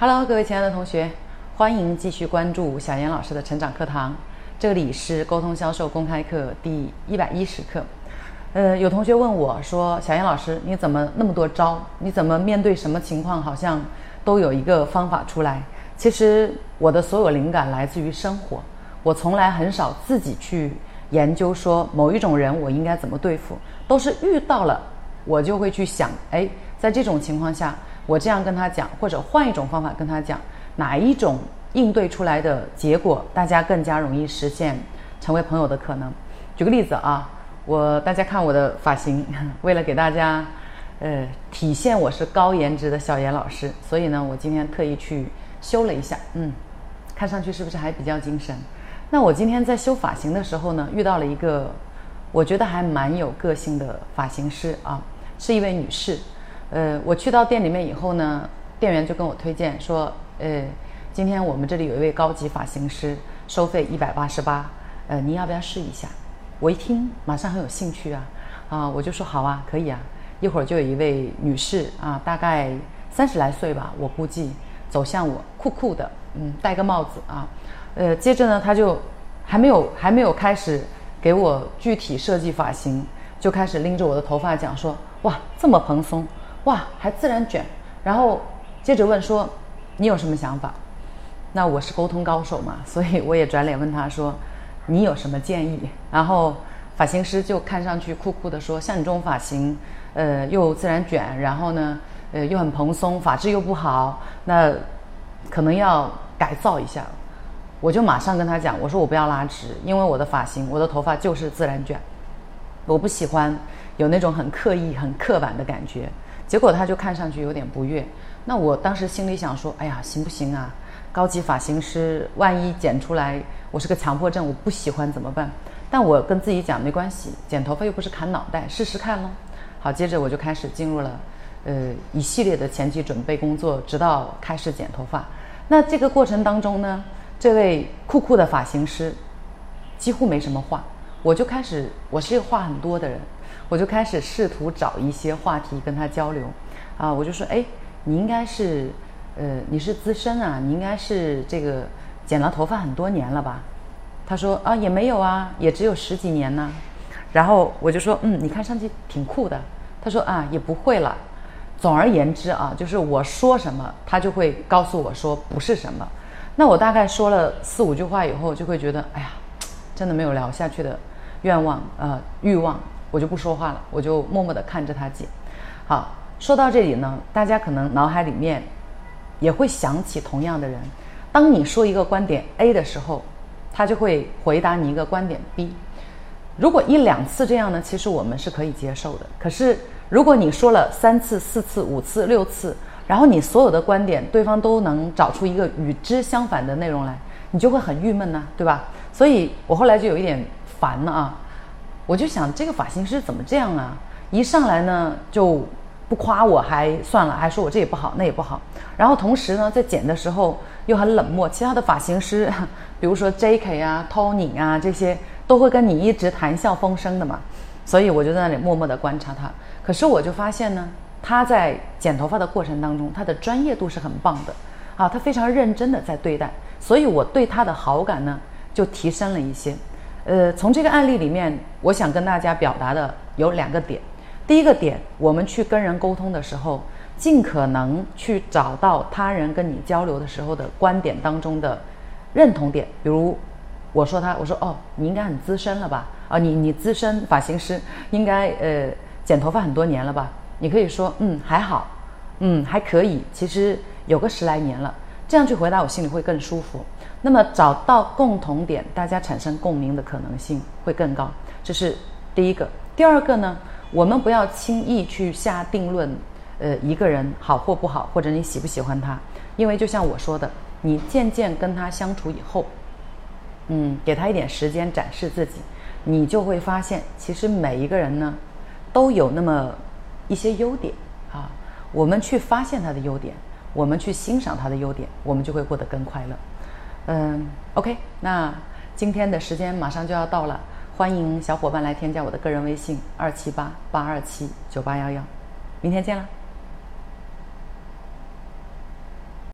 Hello，各位亲爱的同学，欢迎继续关注小严老师的成长课堂。这里是沟通销售公开课第一百一十课。呃，有同学问我说：“小严老师，你怎么那么多招？你怎么面对什么情况好像都有一个方法出来？”其实我的所有灵感来自于生活，我从来很少自己去研究说某一种人我应该怎么对付，都是遇到了我就会去想，哎，在这种情况下。我这样跟他讲，或者换一种方法跟他讲，哪一种应对出来的结果，大家更加容易实现成为朋友的可能。举个例子啊，我大家看我的发型，为了给大家，呃，体现我是高颜值的小严老师，所以呢，我今天特意去修了一下，嗯，看上去是不是还比较精神？那我今天在修发型的时候呢，遇到了一个我觉得还蛮有个性的发型师啊，是一位女士。呃，我去到店里面以后呢，店员就跟我推荐说，呃，今天我们这里有一位高级发型师，收费一百八十八，呃，您要不要试一下？我一听，马上很有兴趣啊，啊，我就说好啊，可以啊。一会儿就有一位女士啊，大概三十来岁吧，我估计走向我，酷酷的，嗯，戴个帽子啊，呃，接着呢，她就还没有还没有开始给我具体设计发型，就开始拎着我的头发讲说，哇，这么蓬松。哇，还自然卷，然后接着问说：“你有什么想法？”那我是沟通高手嘛，所以我也转脸问他说：“你有什么建议？”然后发型师就看上去酷酷的说：“像你这种发型，呃，又自然卷，然后呢，呃，又很蓬松，发质又不好，那可能要改造一下。”我就马上跟他讲：“我说我不要拉直，因为我的发型，我的头发就是自然卷，我不喜欢有那种很刻意、很刻板的感觉。”结果他就看上去有点不悦，那我当时心里想说，哎呀，行不行啊？高级发型师，万一剪出来我是个强迫症，我不喜欢怎么办？但我跟自己讲没关系，剪头发又不是砍脑袋，试试看咯。好，接着我就开始进入了，呃，一系列的前期准备工作，直到开始剪头发。那这个过程当中呢，这位酷酷的发型师几乎没什么话，我就开始，我是一个话很多的人。我就开始试图找一些话题跟他交流，啊，我就说，哎，你应该是，呃，你是资深啊，你应该是这个剪了头发很多年了吧？他说，啊，也没有啊，也只有十几年呢。然后我就说，嗯，你看上去挺酷的。他说，啊，也不会了。总而言之啊，就是我说什么，他就会告诉我说不是什么。那我大概说了四五句话以后，就会觉得，哎呀，真的没有聊下去的愿望，呃，欲望。我就不说话了，我就默默地看着他剪。好，说到这里呢，大家可能脑海里面也会想起同样的人。当你说一个观点 A 的时候，他就会回答你一个观点 B。如果一两次这样呢，其实我们是可以接受的。可是如果你说了三次、四次、五次、六次，然后你所有的观点对方都能找出一个与之相反的内容来，你就会很郁闷呢，对吧？所以我后来就有一点烦了啊。我就想这个发型师怎么这样啊？一上来呢就不夸我，还算了，还说我这也不好那也不好。然后同时呢，在剪的时候又很冷漠。其他的发型师，比如说 J.K. 啊、Tony 啊这些，都会跟你一直谈笑风生的嘛。所以我就在那里默默地观察他。可是我就发现呢，他在剪头发的过程当中，他的专业度是很棒的啊，他非常认真的在对待。所以我对他的好感呢就提升了一些。呃，从这个案例里面，我想跟大家表达的有两个点。第一个点，我们去跟人沟通的时候，尽可能去找到他人跟你交流的时候的观点当中的认同点。比如，我说他，我说哦，你应该很资深了吧？啊，你你资深发型师，应该呃剪头发很多年了吧？你可以说嗯还好，嗯还可以，其实有个十来年了。这样去回答，我心里会更舒服。那么找到共同点，大家产生共鸣的可能性会更高。这是第一个。第二个呢，我们不要轻易去下定论，呃，一个人好或不好，或者你喜不喜欢他。因为就像我说的，你渐渐跟他相处以后，嗯，给他一点时间展示自己，你就会发现，其实每一个人呢，都有那么一些优点啊。我们去发现他的优点。我们去欣赏他的优点，我们就会过得更快乐。嗯，OK，那今天的时间马上就要到了，欢迎小伙伴来添加我的个人微信二七八八二七九八幺幺，明天见了。